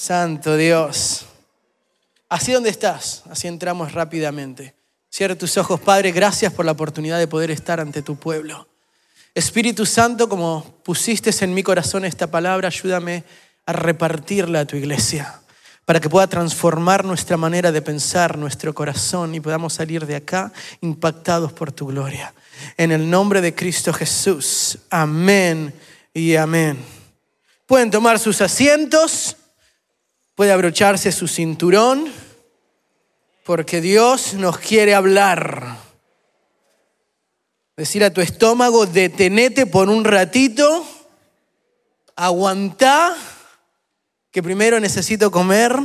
Santo Dios. Así donde estás, así entramos rápidamente. Cierra tus ojos, Padre, gracias por la oportunidad de poder estar ante tu pueblo. Espíritu Santo, como pusiste en mi corazón esta palabra, ayúdame a repartirla a tu iglesia, para que pueda transformar nuestra manera de pensar, nuestro corazón y podamos salir de acá impactados por tu gloria. En el nombre de Cristo Jesús. Amén y amén. Pueden tomar sus asientos, puede abrocharse su cinturón, porque Dios nos quiere hablar. Decir a tu estómago, detenete por un ratito, aguantá, que primero necesito comer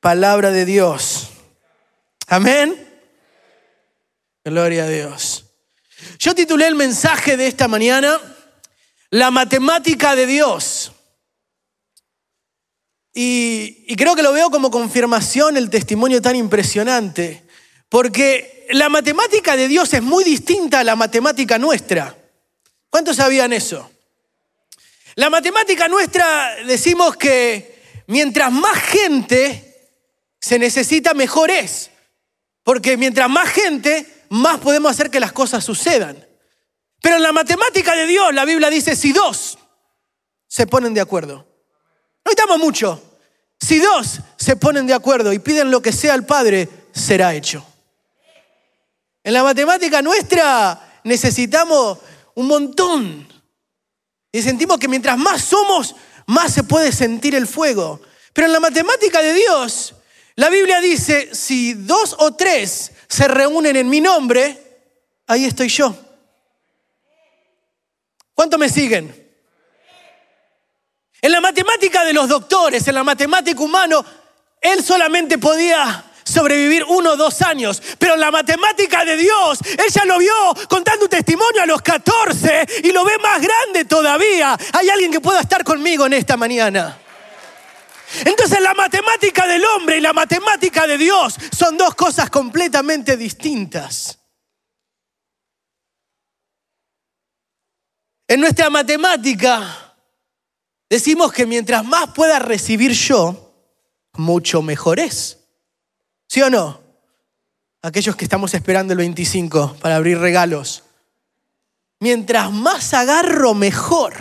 palabra de Dios. Amén. Gloria a Dios. Yo titulé el mensaje de esta mañana, La matemática de Dios. Y, creo que lo veo como confirmación el testimonio tan impresionante, porque la matemática de Dios es muy distinta a la matemática nuestra. ¿Cuántos sabían eso? La matemática nuestra decimos que mientras más gente se necesita, mejor es. Porque mientras más gente, más podemos hacer que las cosas sucedan. Pero en la matemática de Dios, la Biblia dice, si dos se ponen de acuerdo, no necesitamos mucho, si dos se ponen de acuerdo y piden lo que sea al Padre, será hecho. En la matemática nuestra necesitamos un montón. Y sentimos que mientras más somos, más se puede sentir el fuego. Pero en la matemática de Dios, la Biblia dice, si dos o tres se reúnen en mi nombre, ahí estoy yo. ¿Cuánto me siguen? En la matemática de los doctores, en la matemática humano, él solamente podía sobrevivir uno o dos años. Pero en la matemática de Dios, ella lo vio contando un testimonio a los 14 y lo ve más grande todavía. Hay alguien que pueda estar conmigo en esta mañana. Entonces la matemática del hombre y la matemática de Dios son dos cosas completamente distintas. En nuestra matemática decimos que mientras más pueda recibir yo, mucho mejor es. ¿Sí o no? Aquellos que estamos esperando el 25 para abrir regalos. Mientras más agarro, mejor.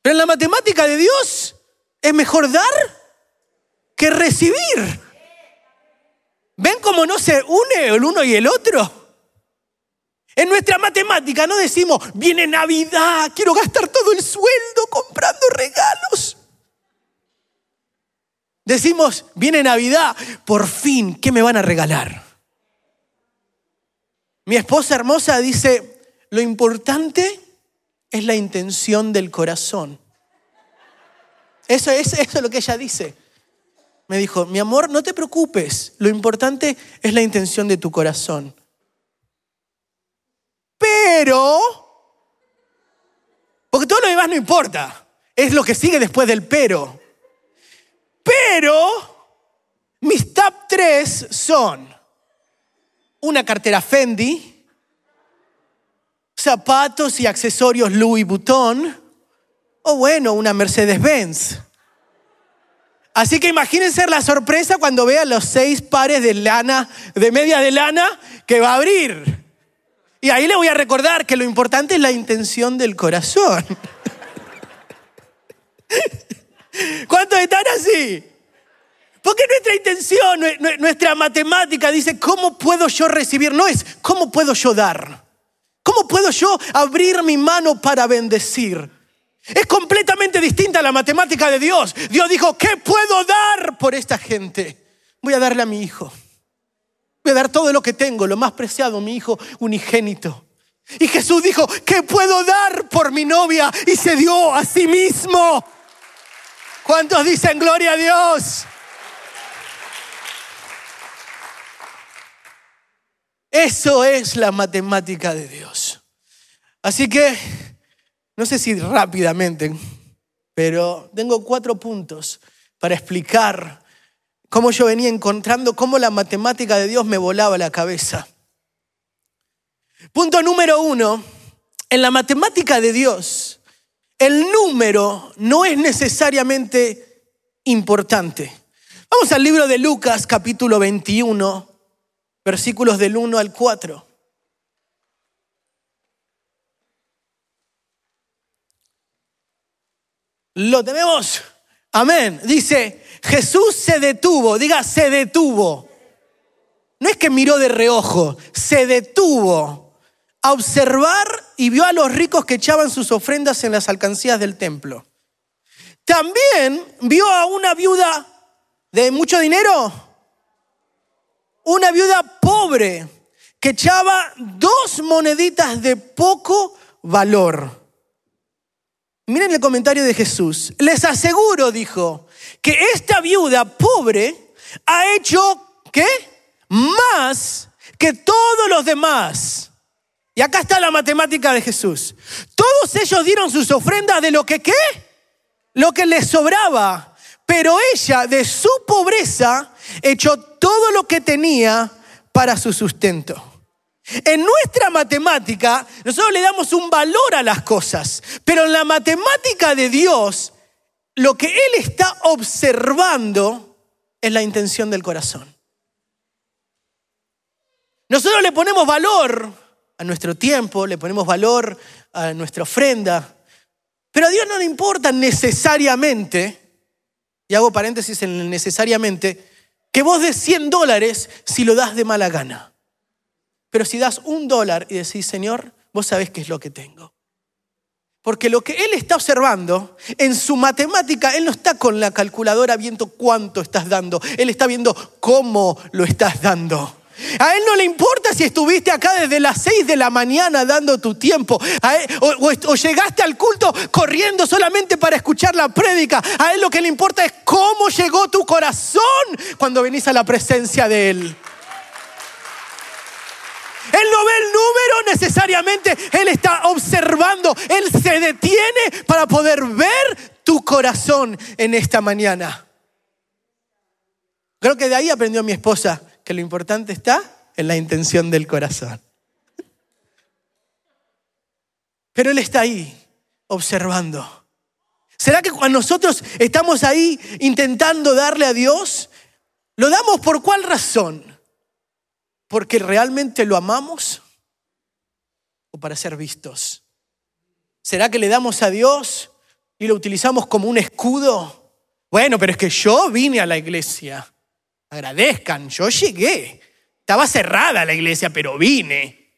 Pero en la matemática de Dios es mejor dar que recibir. ¿Ven cómo no se une el uno y el otro? En nuestra matemática no decimos, viene Navidad, quiero gastar todo el sueldo comprando regalos. Decimos, viene Navidad, por fin, ¿qué me van a regalar? Mi esposa hermosa dice, lo importante es la intención del corazón. Eso es, eso es lo que ella dice. Me dijo, mi amor, no te preocupes, lo importante es la intención de tu corazón. Pero, porque todo lo demás no importa, es lo que sigue después del pero. Pero, mis top tres son una cartera Fendi, zapatos y accesorios Louis Vuitton, o bueno, una Mercedes-Benz. Así que imagínense la sorpresa cuando vean los seis pares de lana, de media de lana, que va a abrir. Y ahí le voy a recordar que lo importante es la intención del corazón. ¿Cuántos están así? Porque nuestra intención, nuestra matemática dice, ¿cómo puedo yo recibir? No es, ¿cómo puedo yo dar? ¿Cómo puedo yo abrir mi mano para bendecir? Es completamente distinta a la matemática de Dios. Dios dijo, ¿qué puedo dar por esta gente? Voy a darle a mi hijo. Voy a dar todo lo que tengo, lo más preciado, mi hijo unigénito. Y Jesús dijo, ¿qué puedo dar por mi novia? Y se dio a sí mismo. ¿Cuántos dicen gloria a Dios? Eso es la matemática de Dios. Así que, no sé si rápidamente, pero tengo cuatro puntos para explicar cómo yo venía encontrando cómo la matemática de Dios me volaba la cabeza. Punto número uno, en la matemática de Dios, el número no es necesariamente importante. Vamos al libro de Lucas capítulo 21, versículos del 1 al 4. Lo tenemos. Amén. Dice, Jesús se detuvo, diga, se detuvo. No es que miró de reojo, se detuvo a observar y vio a los ricos que echaban sus ofrendas en las alcancías del templo. También vio a una viuda de mucho dinero, una viuda pobre que echaba dos moneditas de poco valor. Miren el comentario de Jesús. Les aseguro, dijo, que esta viuda pobre ha hecho, ¿qué? Más que todos los demás. Y acá está la matemática de Jesús. Todos ellos dieron sus ofrendas de lo que, ¿qué? Lo que les sobraba. Pero ella, de su pobreza, echó todo lo que tenía para su sustento. En nuestra matemática, nosotros le damos un valor a las cosas, pero en la matemática de Dios, lo que Él está observando es la intención del corazón. Nosotros le ponemos valor a nuestro tiempo, le ponemos valor a nuestra ofrenda, pero a Dios no le importa necesariamente, y hago paréntesis en necesariamente, que vos des 100 dólares si lo das de mala gana. Pero si das un dólar y decís, Señor, vos sabés qué es lo que tengo. Porque lo que Él está observando, en su matemática, Él no está con la calculadora viendo cuánto estás dando, Él está viendo cómo lo estás dando. A Él no le importa si estuviste acá desde las 6 de la mañana dando tu tiempo, o, llegaste al culto corriendo solamente para escuchar la prédica. A Él lo que le importa es cómo llegó tu corazón cuando venís a la presencia de Él. Él no ve el número necesariamente, Él está observando, Él se detiene para poder ver tu corazón en esta mañana. Creo que de ahí aprendió mi esposa que lo importante está en la intención del corazón. Pero Él está ahí observando. ¿Será que cuando nosotros estamos ahí intentando darle a Dios, lo damos por cuál razón? Porque realmente lo amamos o para ser vistos? ¿Será que le damos a Dios y lo utilizamos como un escudo? Bueno, pero es que yo vine a la iglesia. Agradezcan, yo llegué. Estaba cerrada la iglesia, pero vine.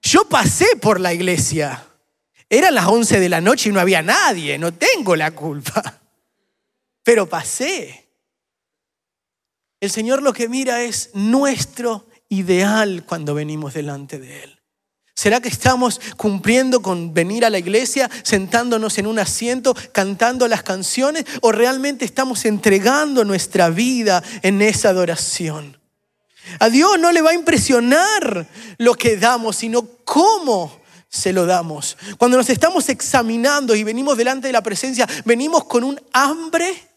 Yo pasé por la iglesia. Eran las 11 de la noche y no había nadie, no tengo la culpa. Pero pasé. El Señor lo que mira es nuestro ideal cuando venimos delante de Él. ¿Será que estamos cumpliendo con venir a la iglesia, sentándonos en un asiento, cantando las canciones, o realmente estamos entregando nuestra vida en esa adoración? A Dios no le va a impresionar lo que damos, sino cómo se lo damos. Cuando nos estamos examinando y venimos delante de la presencia, venimos con un hambre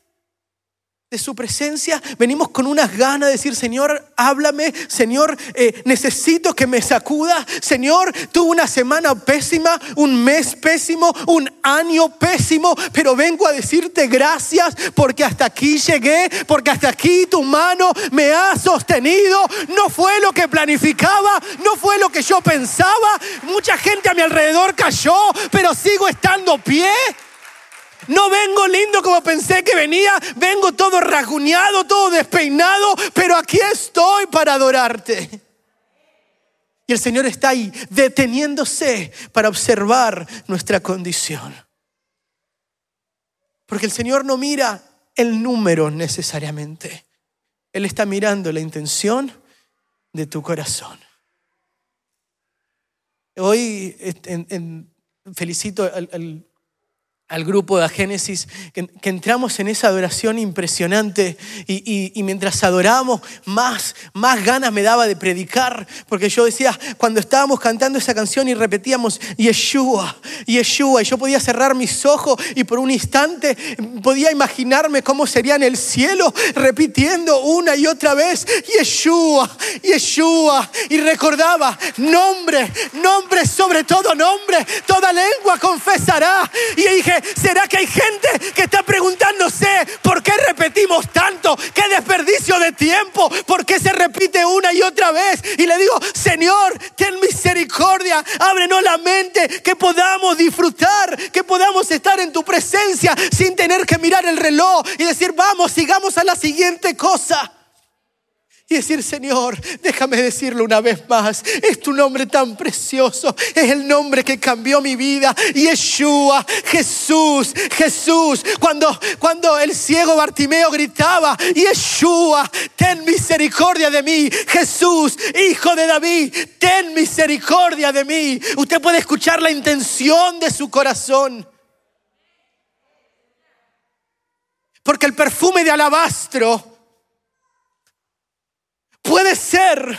de su presencia, venimos con unas ganas de decir, Señor, háblame, Señor, eh, necesito que me sacuda, Señor, tuve una semana pésima, un mes pésimo, un año pésimo, pero vengo a decirte gracias porque hasta aquí llegué, porque hasta aquí tu mano me ha sostenido, no fue lo que planificaba, no fue lo que yo pensaba, mucha gente a mi alrededor cayó, pero sigo estando pie. No vengo lindo como pensé que venía, vengo todo rasguñado, todo despeinado, pero aquí estoy para adorarte. Y el Señor está ahí deteniéndose para observar nuestra condición. Porque el Señor no mira el número necesariamente. Él está mirando la intención de tu corazón. Hoy felicito al, al grupo de Génesis, que, entramos en esa adoración impresionante y, mientras adorábamos, más, más ganas me daba de predicar, porque yo decía, cuando estábamos cantando esa canción y repetíamos, Yeshua, Yeshua, y yo podía cerrar mis ojos y por un instante podía imaginarme cómo sería en el cielo, repitiendo una y otra vez, Yeshua, Yeshua, y recordaba, nombre, nombre sobre todo nombre, toda lengua confesará, y dije, ¿será que hay gente que está preguntando, repetimos tanto? ¡Qué desperdicio de tiempo! ¿Por qué se repite una y otra vez? Y le digo, Señor, ten misericordia, ábrenos la mente, que podamos disfrutar, que podamos estar en tu presencia sin tener que mirar el reloj y decir, vamos, sigamos a la siguiente cosa y decir, Señor, déjame decirlo una vez más, es tu nombre tan precioso, es el nombre que cambió mi vida, Yeshua, Jesús, Jesús. Cuando, cuando el ciego Bartimeo gritaba, Yeshua, ten misericordia de mí, Jesús, hijo de David, ten misericordia de mí. Usted puede escuchar la intención de su corazón. Porque el perfume de alabastro puede ser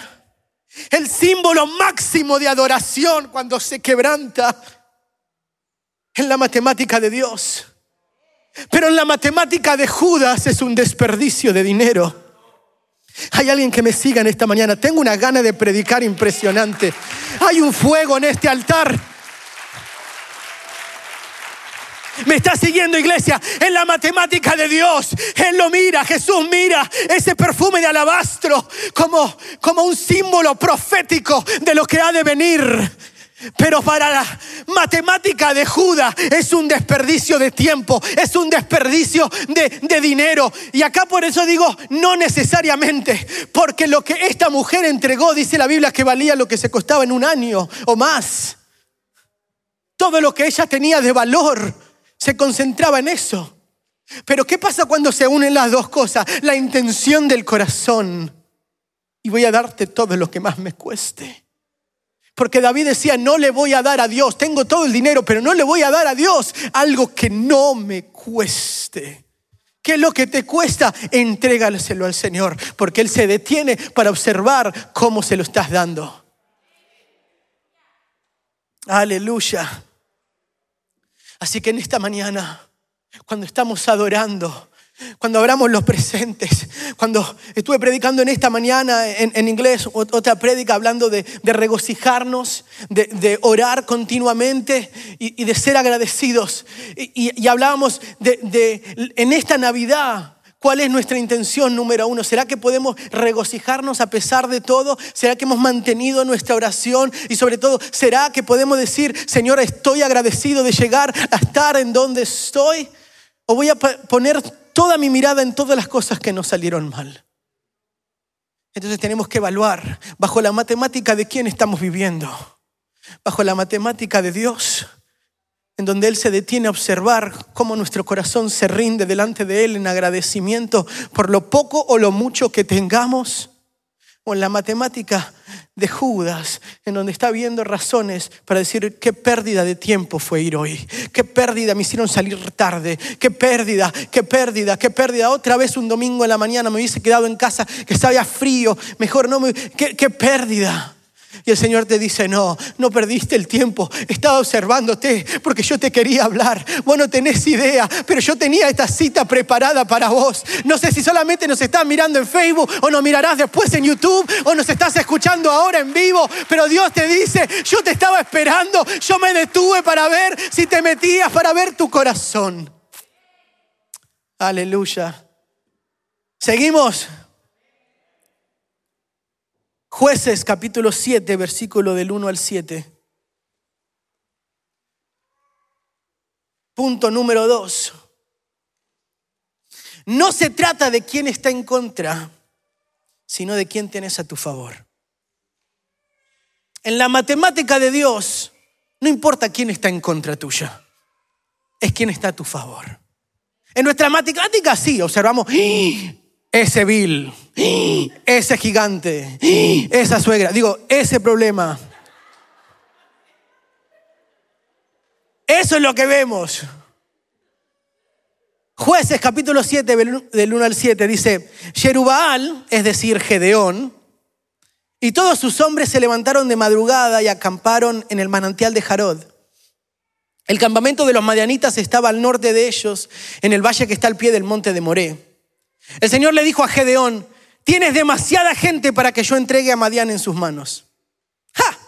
el símbolo máximo de adoración cuando se quebranta en la matemática de Dios. Pero en la matemática de Judas es un desperdicio de dinero. Hay alguien que me siga en esta mañana. Tengo una gana de predicar impresionante. Hay un fuego en este altar. Me está siguiendo iglesia en la matemática de Dios. Él lo mira, Jesús mira ese perfume de alabastro como, como un símbolo profético de lo que ha de venir. Pero para la matemática de Judas es un desperdicio de tiempo, es un desperdicio de, de, dinero. Y acá por eso digo, no necesariamente, porque lo que esta mujer entregó, dice la Biblia, que valía lo que se costaba en un año o más. Todo lo que ella tenía de valor se concentraba en eso. Pero ¿qué pasa cuando se unen las dos cosas? La intención del corazón. Y voy a darte todo lo que más me cueste. Porque David decía, no le voy a dar a Dios, tengo todo el dinero, pero no le voy a dar a Dios algo que no me cueste. ¿Qué es lo que te cuesta? Entrégaselo al Señor, porque Él se detiene para observar cómo se lo estás dando. Aleluya. Así que en esta mañana, cuando estamos adorando, cuando abramos los presentes, cuando estuve predicando en esta mañana en, inglés, otra prédica hablando de, regocijarnos, de, orar continuamente y, de ser agradecidos. Y, hablábamos de en esta Navidad, ¿Cuál es nuestra intención número uno? ¿Será que podemos regocijarnos a pesar de todo? ¿Será que hemos mantenido nuestra oración? Y sobre todo, ¿será que podemos decir, Señor, estoy agradecido de llegar a estar en donde estoy? ¿O voy a poner toda mi mirada en todas las cosas que nos salieron mal? Entonces tenemos que evaluar bajo la matemática de quién estamos viviendo, bajo la matemática de Dios en donde Él se detiene a observar cómo nuestro corazón se rinde delante de Él en agradecimiento por lo poco o lo mucho que tengamos, o en la matemática de Judas, en donde está viendo razones para decir qué pérdida de tiempo fue ir hoy, qué pérdida me hicieron salir tarde, qué pérdida, qué pérdida, qué pérdida. Otra vez un domingo en la mañana me hubiese quedado en casa que estaba frío, mejor no me... qué, qué pérdida. Y el Señor te dice, no, no perdiste el tiempo, estaba observándote porque yo te quería hablar. Vos no tenés idea, pero yo tenía esta cita preparada para vos. No sé si solamente nos estás mirando en Facebook o nos mirarás después en YouTube o nos estás escuchando ahora en vivo, pero Dios te dice, yo te estaba esperando, yo me detuve para ver si te metías, para ver tu corazón. Aleluya. Seguimos. Jueces capítulo 7, versículo del 1 al 7. Punto número 2. No se trata de quién está en contra, sino de quién tienes a tu favor. En la matemática de Dios, no importa quién está en contra tuya, es quién está a tu favor. En nuestra matemática sí, observamos, ese Bill, ese gigante, esa suegra, digo, ese problema. Eso es lo que vemos. Jueces capítulo 7 del 1 al 7 dice, Jerubal, es decir, Gedeón, y todos sus hombres se levantaron de madrugada y acamparon en el manantial de Jarod. El campamento de los madianitas estaba al norte de ellos, en el valle que está al pie del monte de Moré. El Señor le dijo a Gedeón, tienes demasiada gente para que yo entregue a Madián en sus manos. ¡Ja!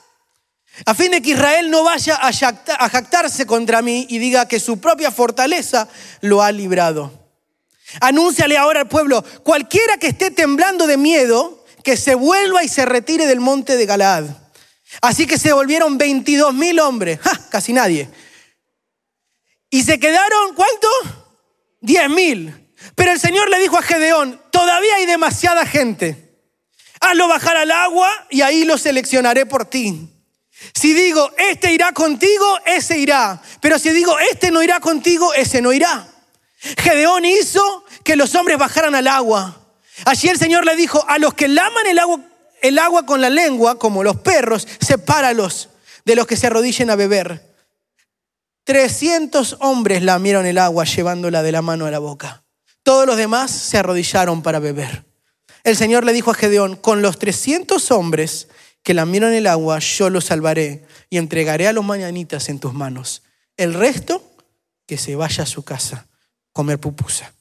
A fin de que Israel no vaya a jactarse contra mí y diga que su propia fortaleza lo ha librado. Anúnciale ahora al pueblo, cualquiera que esté temblando de miedo, que se vuelva y se retire del monte de Galaad. Así que se volvieron 22 mil hombres, casi nadie. Y se quedaron, ¿cuánto? 10 mil. Pero el Señor le dijo a Gedeón, todavía hay demasiada gente. Hazlo bajar al agua y ahí lo seleccionaré por ti. Si digo, este irá contigo, ese irá. Pero si digo, este no irá contigo, ese no irá. Gedeón hizo que los hombres bajaran al agua. Allí el Señor le dijo, a los que laman el agua, el agua con la lengua, como los perros, sepáralos de los que se arrodillen a beber. Trescientos hombres lamieron el agua llevándola de la mano a la boca. Todos los demás se arrodillaron para beber. El Señor le dijo a Gedeón, con los trescientos hombres que lamieron el agua, yo los salvaré y entregaré a los mañanitas en tus manos. El resto, que se vaya a su casa, comer pupusa.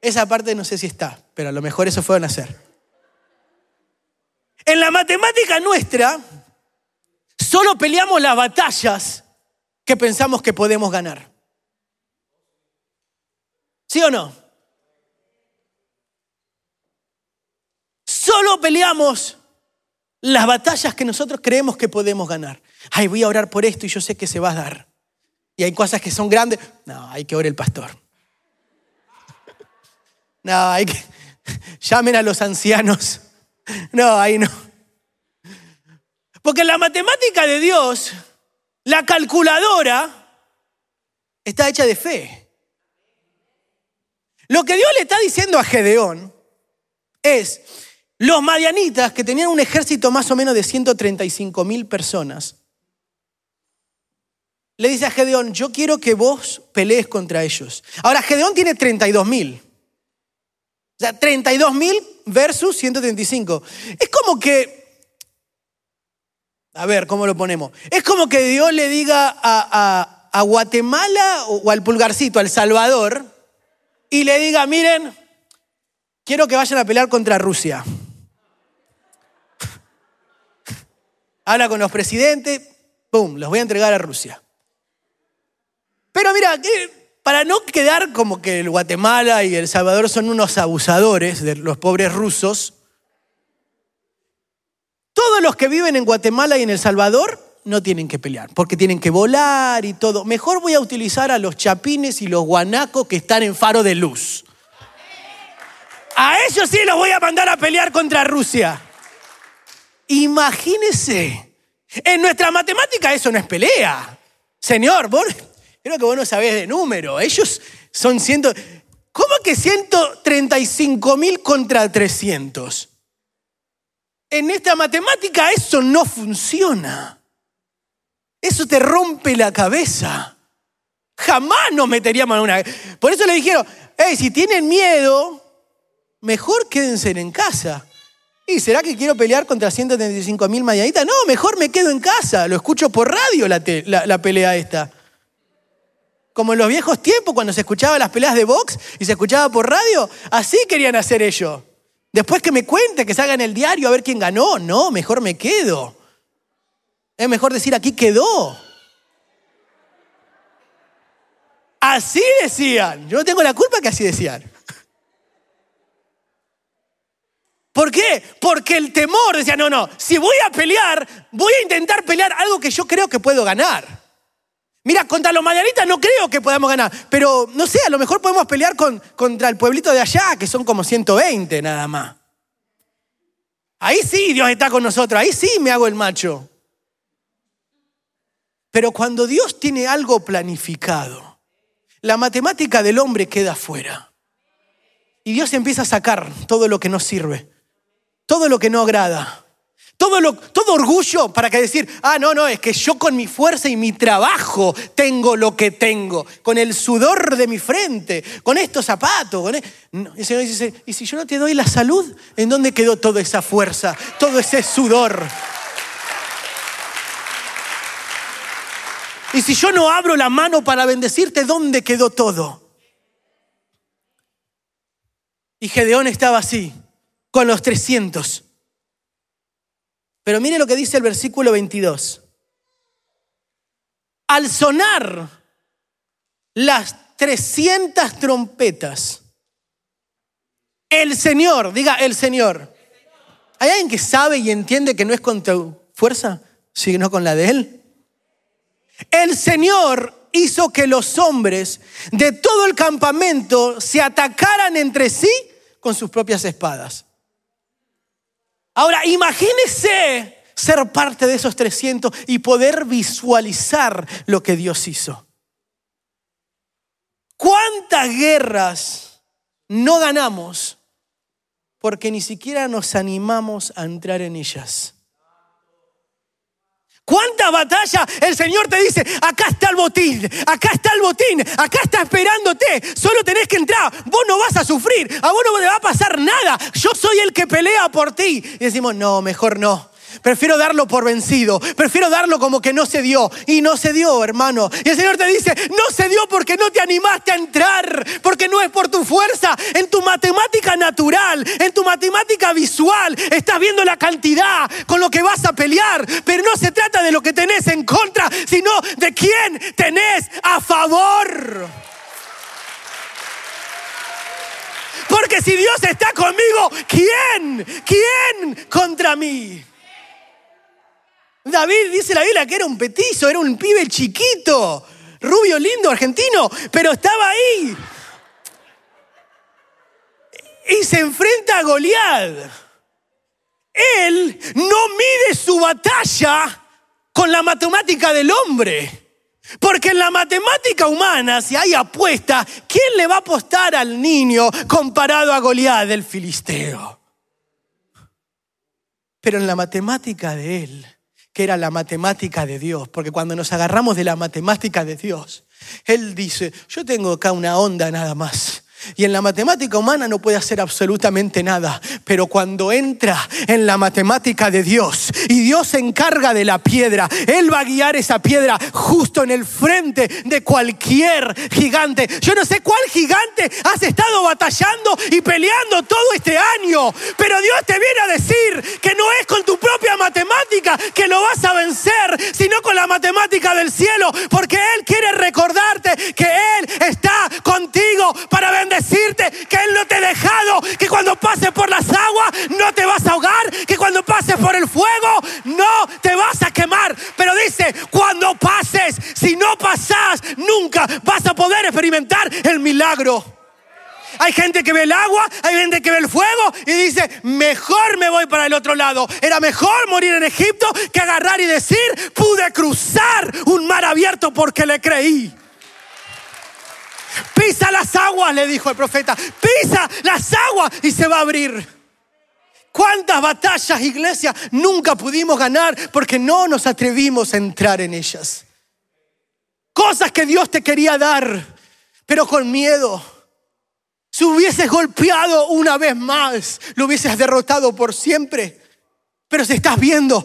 Esa parte no sé si está, pero a lo mejor eso fueron a hacer. En la matemática nuestra, solo peleamos las batallas que pensamos que podemos ganar. ¿Sí o no? Solo peleamos las batallas que nosotros creemos que podemos ganar. Ay, voy a orar por esto y yo sé que se va a dar. Y hay cosas que son grandes. No, hay que orar el pastor. No, hay que. Llamen a los ancianos. No, ahí no. Porque la matemática de Dios, la calculadora, está hecha de fe. Lo que Dios le está diciendo a Gedeón es, los madianitas, que tenían un ejército más o menos de 135 mil personas, le dice a Gedeón, yo quiero que vos pelees contra ellos. Ahora, Gedeón tiene 32 mil. O sea, 32 mil versus 135. Es como que, a ver, ¿cómo lo ponemos? Es como que Dios le diga a, Guatemala o al pulgarcito, al Salvador, y le diga, miren, quiero que vayan a pelear contra Rusia. Habla con los presidentes, ¡pum!, los voy a entregar a Rusia. Pero mira, para no quedar como que el Guatemala y El Salvador son unos abusadores de los pobres rusos, todos los que viven en Guatemala y en El Salvador no tienen que pelear, porque tienen que volar y todo. Mejor voy a utilizar a los chapines y los guanacos que están en faro de luz. A ellos sí los voy a mandar a pelear contra Rusia. Imagínese, en nuestra matemática eso no es pelea. Señor, Creo que vos no sabés de número. Ellos son ciento... ¿Cómo que 135 mil contra 300? En esta matemática eso no funciona. Eso te rompe la cabeza. Jamás nos meteríamos en una... Por eso le dijeron, hey, si tienen miedo, mejor quédense en casa. ¿Y será que quiero pelear contra 135 mil mañanitas? No, mejor me quedo en casa. Lo escucho por radio la, la pelea esta. Como en los viejos tiempos, cuando se escuchaba las peleas de box y se escuchaba por radio, así querían hacer ellos. Después que me cuente, que salga en el diario a ver quién ganó. No, mejor me quedo. Es mejor decir aquí quedó. Así decían. Yo no tengo la culpa que así decían. ¿Por qué? Porque el temor decía, no, no, si voy a pelear, voy a intentar pelear algo que yo creo que puedo ganar. Mira, contra los mayanitas no creo que podamos ganar, pero no sé, a lo mejor podemos pelear con, contra el pueblito de allá, que son como 120 nada más. Ahí sí Dios está con nosotros, ahí sí me hago el macho. Pero cuando Dios tiene algo planificado, la matemática del hombre queda fuera. Y Dios empieza a sacar todo lo que no sirve, todo lo que no agrada. Todo, lo, orgullo para que decir, ah, no, no, es que yo con mi fuerza y mi trabajo tengo lo que tengo, con el sudor de mi frente, con estos zapatos. Con e-". el Señor dice, ¿y si yo no te doy la salud? ¿En dónde quedó toda esa fuerza, todo ese sudor? Y si yo no abro la mano para bendecirte, ¿dónde quedó todo? Y Gedeón estaba así, con los 300. Pero mire lo que dice el versículo 22. al sonar las 300 trompetas, el Señor, diga el Señor. ¿Hay alguien que sabe y entiende que no es con tu fuerza, sino con la de Él? El Señor hizo que los hombres de todo el campamento se atacaran entre sí con sus propias espadas. Ahora, imagínese ser parte de esos 300 y poder visualizar lo que Dios hizo. ¿Cuántas guerras no ganamos porque ni siquiera nos animamos a entrar en ellas? ¿Cuántas batallas el Señor te dice, acá está el botín, acá está el botín, acá está esperándote, solo tenés que entrar, vos no vas a sufrir, a vos no te va a pasar nada, yo soy el que pelea por ti. Y decimos, no, mejor no. Prefiero darlo por vencido. Prefiero darlo como que no se dio. Y no se dio, hermano. Y el Señor te dice, no se dio porque no te animaste a entrar. Porque no es por tu fuerza. En tu matemática natural, en tu matemática visual, estás viendo la cantidad con lo que vas a pelear. Pero no se trata de lo que tenés en contra, sino de quién tenés a favor. Porque si Dios está conmigo, ¿quién? ¿Quién contra mí? David dice la Biblia que era un petizo, era un pibe chiquito, rubio, lindo, argentino, pero estaba ahí. Y se enfrenta a Goliat. Él no mide su batalla con la matemática del hombre. Porque en la matemática humana, si hay apuesta, ¿quién le va a apostar al niño comparado a Goliat del filisteo? Pero en la matemática de él, que era la matemática de Dios, porque cuando nos agarramos de la matemática de Dios, Él dice, yo tengo acá una onda nada más. Y en la matemática humana no puede hacer absolutamente nada, pero cuando entra en la matemática de Dios y Dios se encarga de la piedra, Él va a guiar esa piedra justo en el frente de cualquier gigante. Yo no sé cuál gigante has estado batallando y peleando todo este año, pero Dios te viene a decir que no es con tu propia matemática que lo vas a vencer, sino con la matemática del cielo, porque Él quiere recordarte que Él está contigo para vencer decirte que Él no te ha dejado, que cuando pases por las aguas no te vas a ahogar, que cuando pases por el fuego no te vas a quemar. Pero dice, cuando pases, si no pasas, nunca vas a poder experimentar el milagro. Hay gente que ve el agua, hay gente que ve el fuego y dice, mejor me voy para el otro lado. Era mejor morir en Egipto que agarrar y decir, pude cruzar un mar abierto porque le creí. Pisa las aguas, le dijo el profeta. Pisa las aguas y se va a abrir. ¿Cuántas batallas, iglesia, nunca pudimos ganar porque no nos atrevimos a entrar en ellas? Cosas que Dios te quería dar, pero con miedo. Si hubieses golpeado una vez más, lo hubieses derrotado por siempre. Pero si estás viendo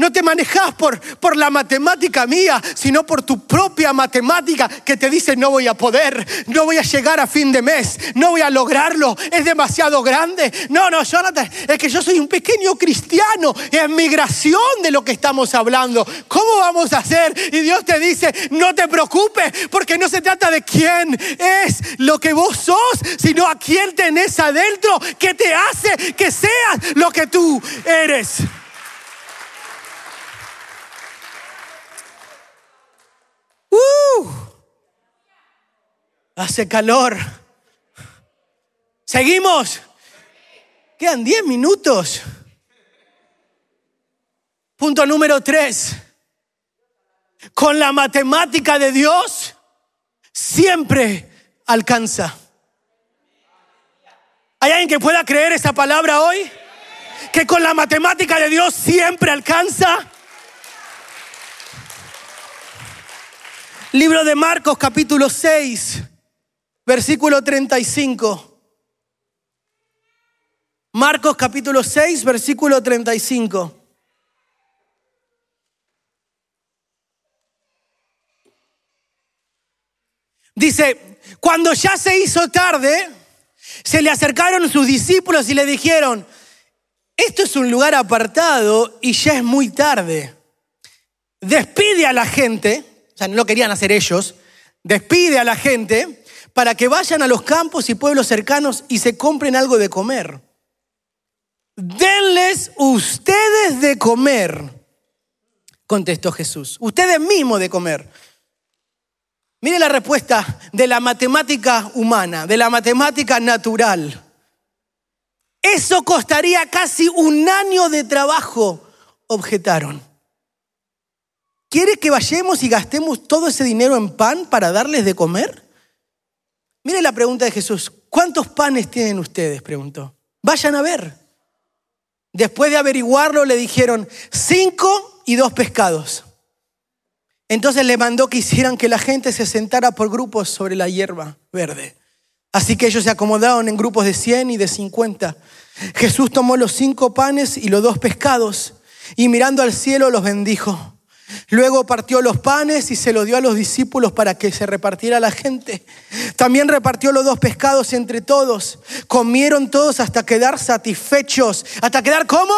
no te manejas por, por la matemática mía, sino por tu propia matemática que te dice no voy a poder, no voy a llegar a fin de mes, no voy a lograrlo, es demasiado grande. No, no, Jonathan, es que yo soy un pequeño cristiano, es migración de lo que estamos hablando. ¿Cómo vamos a hacer? Y Dios te dice, no te preocupes, porque no se trata de quién es lo que vos sos, sino a quién tenés adentro que te hace que seas lo que tú eres. ¡Uh! Hace calor. Seguimos. Quedan 10 minutos. Punto número 3. Con la matemática de Dios siempre alcanza. ¿Hay alguien que pueda creer esa palabra hoy? Que con la matemática de Dios siempre alcanza. Libro de Marcos capítulo 6, versículo 35. Marcos capítulo 6, versículo 35. Dice, cuando ya se hizo tarde, se le acercaron sus discípulos y le dijeron, esto es un lugar apartado y ya es muy tarde. Despide a la gente sea, no querían hacer ellos, despide a la gente para que vayan a los campos y pueblos cercanos y se compren algo de comer. Denles ustedes de comer, contestó Jesús. Ustedes mismos de comer. Mire la respuesta de la matemática humana, de la matemática natural. Eso costaría casi un año de trabajo, objetaron. ¿Quiere que vayamos y gastemos todo ese dinero en pan para darles de comer? Mire la pregunta de Jesús. ¿Cuántos panes tienen ustedes? preguntó. Vayan a ver. Después de averiguarlo, le dijeron cinco y dos pescados. Entonces le mandó que hicieran que la gente se sentara por grupos sobre la hierba verde. Así que ellos se acomodaron en grupos de 100 y de 50. Jesús tomó los cinco panes y los dos pescados y mirando al cielo los bendijo. Luego partió los panes y se los dio a los discípulos para que se repartiera la gente. También repartió los dos pescados entre todos. Comieron todos hasta quedar satisfechos. ¿Hasta quedar cómo?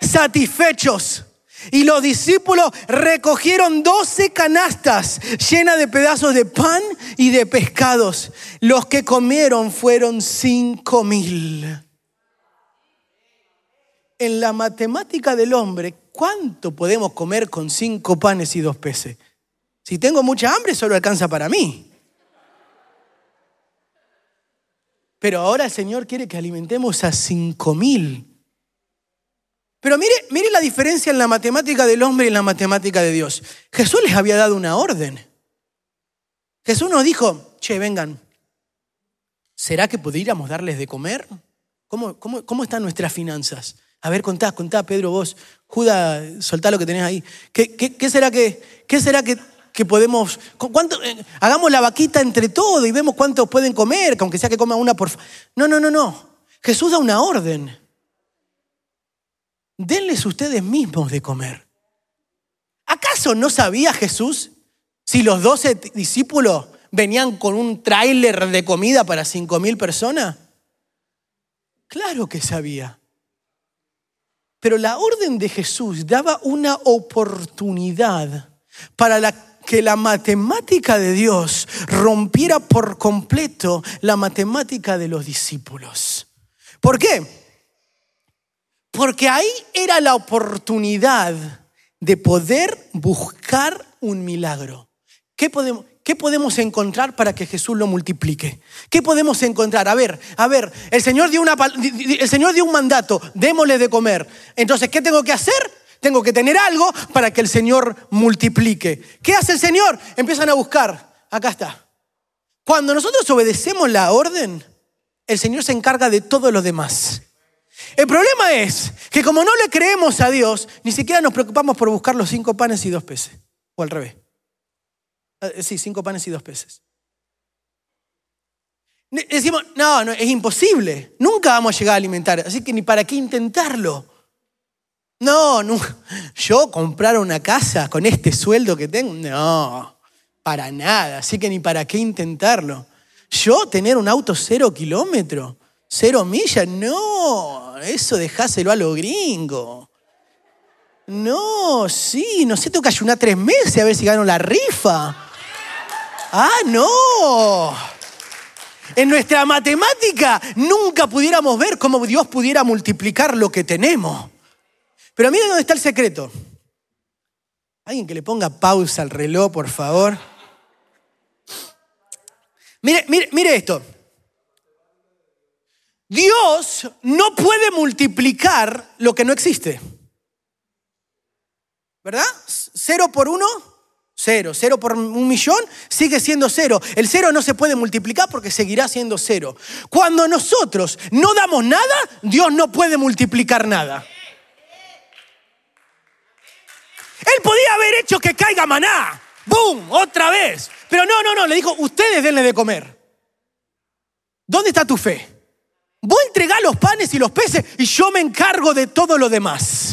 Satisfechos. Y los discípulos recogieron doce canastas llenas de pedazos de pan y de pescados. Los que comieron fueron cinco mil. En la matemática del hombre, ¿cuánto podemos comer con cinco panes y dos peces? Si tengo mucha hambre, solo alcanza para mí. Pero ahora el Señor quiere que alimentemos a cinco mil. Pero mire, mire la diferencia en la matemática del hombre y en la matemática de Dios. Jesús les había dado una orden. Jesús nos dijo, che, vengan, ¿será que podríamos darles de comer? ¿Cómo, cómo, cómo están nuestras finanzas? A ver, contá, contá, Pedro, vos, Judas, soltá lo que tenés ahí. ¿Qué, será que, qué será que, podemos, cuánto, eh, hagamos la vaquita entre todos y vemos cuántos pueden comer, aunque sea que coma una por... No, no, no, no. Jesús da una orden. Denles ustedes mismos de comer. ¿Acaso no sabía Jesús si los doce discípulos venían con un tráiler de comida para cinco mil personas? Claro que sabía. Pero la orden de Jesús daba una oportunidad para que la matemática de Dios rompiera por completo la matemática de los discípulos. ¿Por qué? Porque ahí era la oportunidad de poder buscar un milagro. ¿Qué podemos, ¿Qué podemos encontrar para que Jesús lo multiplique? ¿Qué podemos encontrar? A ver, a ver, el Señor dio, una, el Señor dio un mandato, démosle de comer. Entonces, ¿qué tengo que hacer? Tengo que tener algo para que el Señor multiplique. ¿Qué hace el Señor? Empiezan a buscar. Acá está. Cuando nosotros obedecemos la orden, el Señor se encarga de todo lo demás. El problema es que como no le creemos a Dios, ni siquiera nos preocupamos por buscar los cinco panes y dos peces. O al revés. Eh, sí, cinco panes y dos peces. Decimos, no, no, es imposible. Nunca vamos a llegar a alimentar, así que ni para qué intentarlo. No, no, yo comprar una casa con este sueldo que tengo, no, para nada, así que ni para qué intentarlo. Yo tener un auto cero kilómetro, cero millas, no, eso dejáselo a lo gringo. No, sí, no sé, tengo que ayunar tres meses a ver si gano la rifa. Ah, no. En nuestra matemática nunca pudiéramos ver cómo Dios pudiera multiplicar lo que tenemos. Pero miren dónde está el secreto. Alguien que le ponga pausa al reloj, por favor. Mire, mire, mire esto. Dios no puede multiplicar lo que no existe. ¿Verdad? Cero por uno, Cero. Cero por un millón sigue siendo cero. El cero no se puede multiplicar porque seguirá siendo cero. Cuando nosotros no damos nada, Dios no puede multiplicar nada. Él podía haber hecho que caiga maná. ¡Bum! Otra vez. Pero no, no, no. Le dijo, ustedes denle de comer. ¿Dónde está tu fe? Voy a entregar los panes y los peces y yo me encargo de todo lo demás.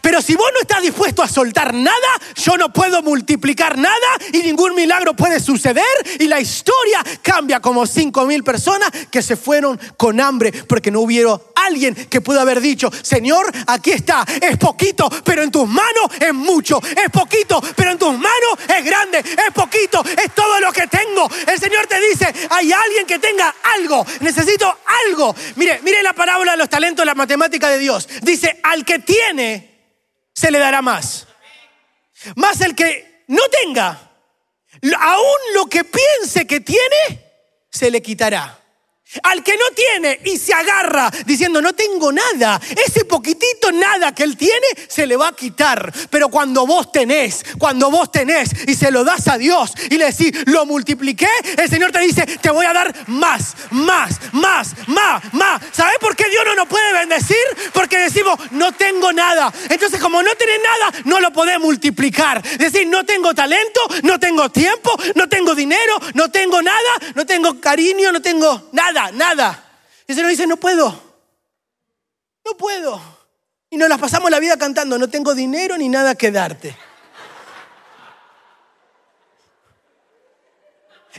Pero si vos no estás dispuesto a soltar nada, yo no puedo multiplicar nada y ningún milagro puede suceder y la historia cambia como cinco mil personas que se fueron con hambre porque no hubieron alguien que pudo haber dicho, Señor, aquí está, es poquito, pero en tus manos es mucho, es poquito, pero en tus manos es grande, es poquito, es todo lo que tengo. El Señor te dice, hay alguien que tenga algo, necesito algo. Mire, mire la parábola de los talentos, la matemática de Dios. Dice, al que tiene, se le dará más. Más el que no tenga, aún lo que piense que tiene, se le quitará. Al que no tiene y se agarra diciendo no tengo nada, ese poquitito nada que él tiene se le va a quitar. Pero cuando vos tenés, cuando vos tenés y se lo das a Dios y le decís lo multipliqué, el Señor te dice te voy a dar más, más, más, más, más. ¿Sabes por qué Dios no nos puede bendecir? Porque decimos no tengo nada. Entonces como no tenés nada, no lo podés multiplicar. Decir no tengo talento, no tengo tiempo, no tengo dinero, no tengo nada, no tengo cariño, no tengo nada nada, Y el Señor dice, no puedo, no puedo. Y nos las pasamos la vida cantando, no tengo dinero ni nada que darte.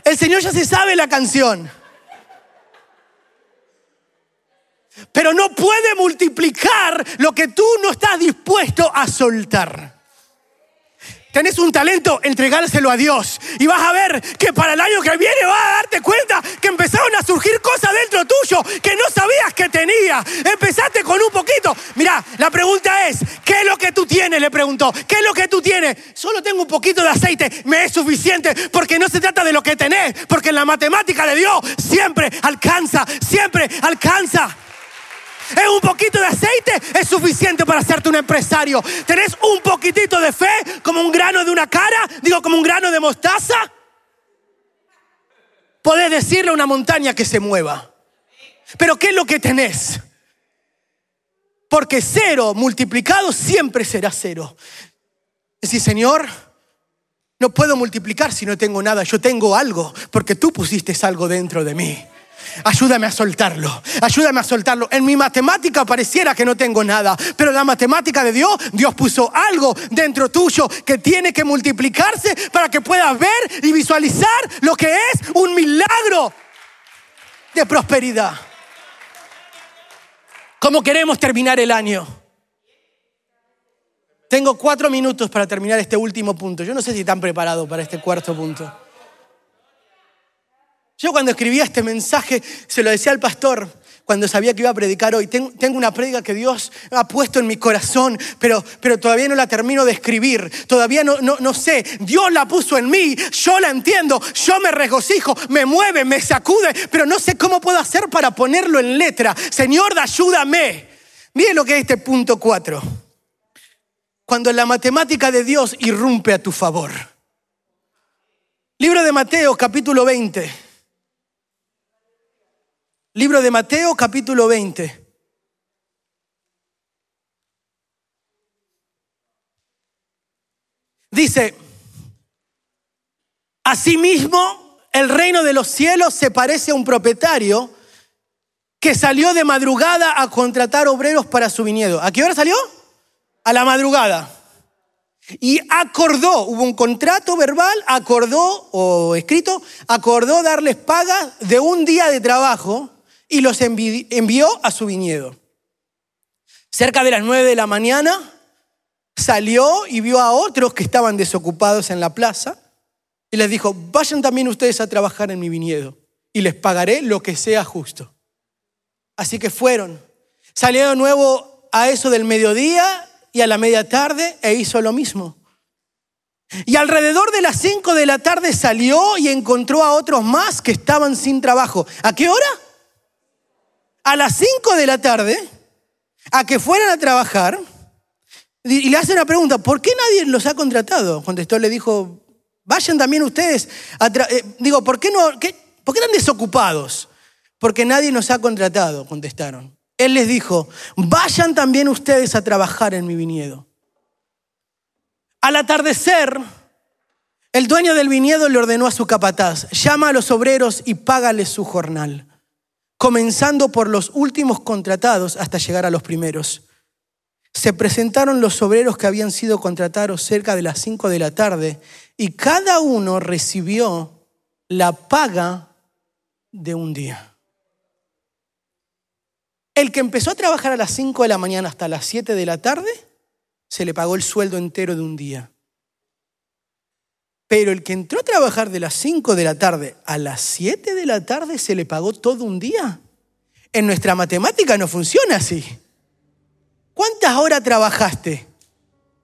El Señor ya se sabe la canción. Pero no puede multiplicar lo que tú no estás dispuesto a soltar. Tenés un talento, entregárselo a Dios. Y vas a ver que para el año que viene vas a darte cuenta que empezaron a surgir cosas dentro tuyo que no sabías que tenía. Empezaste con un poquito. Mira, la pregunta es, ¿qué es lo que tú tienes? Le preguntó, ¿qué es lo que tú tienes? Solo tengo un poquito de aceite, me es suficiente porque no se trata de lo que tenés, porque en la matemática de Dios siempre alcanza, siempre alcanza. Es un poquito de aceite, es suficiente para hacerte un empresario. Tenés un poquitito de fe, como un grano de una cara, digo, como un grano de mostaza. Podés decirle a una montaña que se mueva. Pero ¿qué es lo que tenés? Porque cero multiplicado siempre será cero. Decir, Señor, no puedo multiplicar si no tengo nada. Yo tengo algo, porque tú pusiste algo dentro de mí. Ayúdame a soltarlo. Ayúdame a soltarlo. En mi matemática pareciera que no tengo nada, pero la matemática de Dios, Dios puso algo dentro tuyo que tiene que multiplicarse para que puedas ver y visualizar lo que es un milagro de prosperidad. ¿Cómo queremos terminar el año? Tengo cuatro minutos para terminar este último punto. Yo no sé si están preparados para este cuarto punto. Yo cuando escribía este mensaje se lo decía al pastor cuando sabía que iba a predicar hoy. Tengo, una predica que Dios ha puesto en mi corazón, pero, pero todavía no la termino de escribir. Todavía no, no, no sé. Dios la puso en mí, yo la entiendo, yo me regocijo, me mueve, me sacude, pero no sé cómo puedo hacer para ponerlo en letra. Señor, ayúdame. Miren lo que es este punto 4. Cuando la matemática de Dios irrumpe a tu favor. Libro de Mateo, capítulo 20. Libro de Mateo capítulo 20. Dice, asimismo el reino de los cielos se parece a un propietario que salió de madrugada a contratar obreros para su viñedo. ¿A qué hora salió? A la madrugada. Y acordó, hubo un contrato verbal, acordó o escrito, acordó darles paga de un día de trabajo y los envió a su viñedo. Cerca de las nueve de la mañana salió y vio a otros que estaban desocupados en la plaza y les dijo, vayan también ustedes a trabajar en mi viñedo y les pagaré lo que sea justo. Así que fueron. Salió de nuevo a eso del mediodía y a la media tarde e hizo lo mismo. Y alrededor de las cinco de la tarde salió y encontró a otros más que estaban sin trabajo. ¿A qué hora? A las 5 de la tarde a que fueran a trabajar y le hacen la pregunta, ¿por qué nadie los ha contratado? Contestó, le dijo, vayan también ustedes. Eh, digo, ¿por qué, no, ¿por qué están desocupados? Porque nadie nos ha contratado, contestaron. Él les dijo, vayan también ustedes a trabajar en mi viñedo. Al atardecer, el dueño del viñedo le ordenó a su capataz, llama a los obreros y págales su jornal comenzando por los últimos contratados hasta llegar a los primeros. se presentaron los obreros que habían sido contratados cerca de las 5 de la tarde y cada uno recibió la paga de un día. El que empezó a trabajar a las 5 de la mañana hasta las 7 de la tarde, se le pagó el sueldo entero de un día. Pero el que entró a trabajar de las 5 de la tarde a las 7 de la tarde, se le pagó todo un día. En nuestra matemática no funciona así. ¿Cuántas horas trabajaste?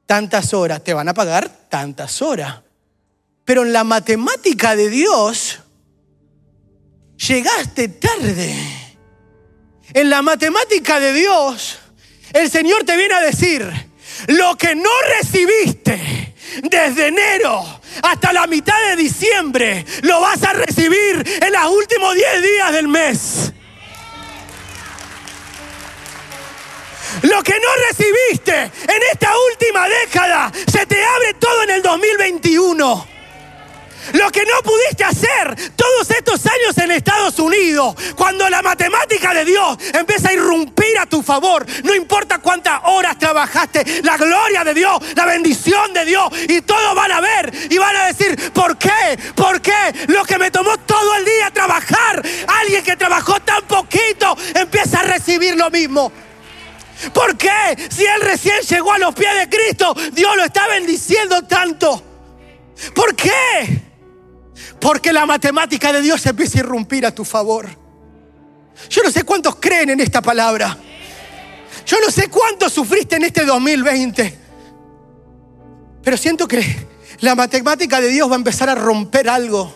Tantas horas. Te van a pagar tantas horas. Pero en la matemática de Dios, llegaste tarde. En la matemática de Dios, el Señor te viene a decir, lo que no recibiste desde enero hasta la mitad de diciembre, lo vas a recibir en los últimos 10 días del mes. Lo que no recibiste en esta última década, se te Lo que no pudiste hacer todos estos años en Estados Unidos, cuando la matemática de Dios empieza a irrumpir a tu favor, no importa cuántas horas trabajaste, la gloria de Dios, la bendición de Dios, y todos van a ver y van a decir, ¿por qué? ¿Por qué? Lo que me tomó todo el día trabajar, alguien que trabajó tan poquito empieza a recibir lo mismo. ¿Por qué? Si él recién llegó a los pies de Cristo, Dios lo está bendiciendo tanto. ¿Por qué? Porque la matemática de Dios empieza a irrumpir a tu favor. Yo no sé cuántos creen en esta palabra. Yo no sé cuánto sufriste en este 2020. Pero siento que la matemática de Dios va a empezar a romper algo.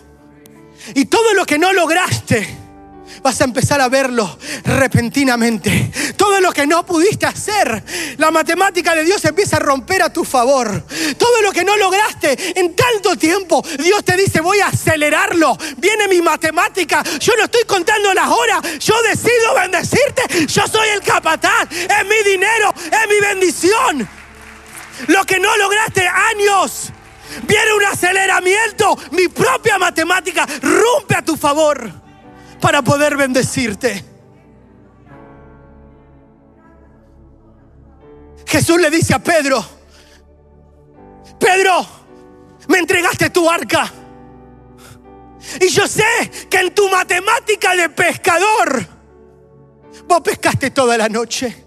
Y todo lo que no lograste vas a empezar a verlo repentinamente. Todo lo que no pudiste hacer, la matemática de Dios empieza a romper a tu favor. Todo lo que no lograste en tanto tiempo, Dios te dice, voy a acelerarlo. Viene mi matemática, yo no estoy contando las horas, yo decido bendecirte, yo soy el capataz, es mi dinero, es mi bendición. Lo que no lograste años, viene un aceleramiento, mi propia matemática rompe a tu favor para poder bendecirte. Jesús le dice a Pedro, Pedro, me entregaste tu arca. Y yo sé que en tu matemática de pescador, vos pescaste toda la noche.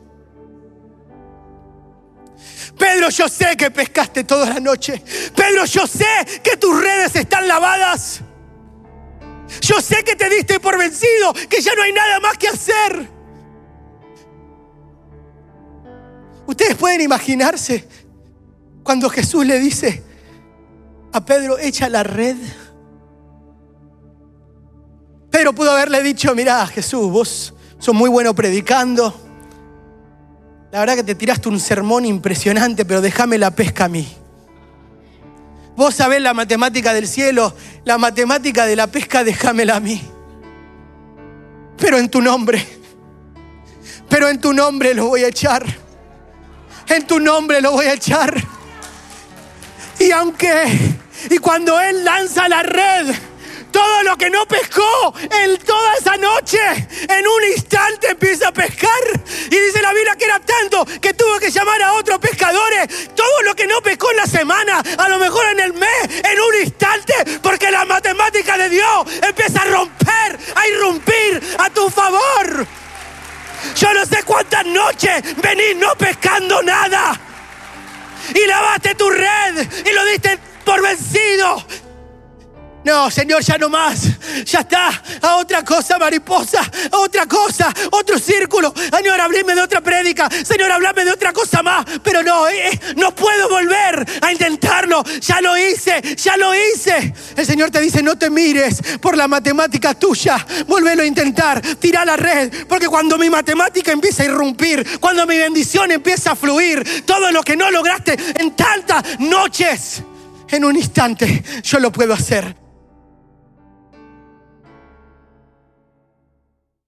Pedro, yo sé que pescaste toda la noche. Pedro, yo sé que tus redes están lavadas. Yo sé que te diste por vencido, que ya no hay nada más que hacer. Ustedes pueden imaginarse cuando Jesús le dice a Pedro, echa la red. Pedro pudo haberle dicho, mira Jesús, vos sos muy bueno predicando. La verdad que te tiraste un sermón impresionante, pero déjame la pesca a mí. Vos sabés la matemática del cielo, la matemática de la pesca, déjamela a mí. Pero en tu nombre, pero en tu nombre lo voy a echar. En tu nombre lo voy a echar. Y aunque, y cuando Él lanza la red, todo lo que no pescó en toda esa noche, en un instante empieza a pescar. Y dice la Biblia que era tanto que tuvo que llamar a otros pescadores. Todo lo que no pescó en la semana, a lo mejor en el mes, en un instante, porque la matemática de Dios empieza a romper, a irrumpir a tu favor. Yo no sé cuántas noches venís no pescando nada. Y lavaste tu red y lo diste por vencido. No, Señor, ya no más. Ya está. A otra cosa, mariposa. A otra cosa. Otro círculo. Señor, háblame de otra prédica. Señor, háblame de otra cosa más. Pero no, eh, eh, no puedo volver a intentarlo. Ya lo hice. Ya lo hice. El Señor te dice, no te mires por la matemática tuya. Vuélvelo a intentar. Tira la red. Porque cuando mi matemática empieza a irrumpir, cuando mi bendición empieza a fluir, todo lo que no lograste en tantas noches, en un instante, yo lo puedo hacer.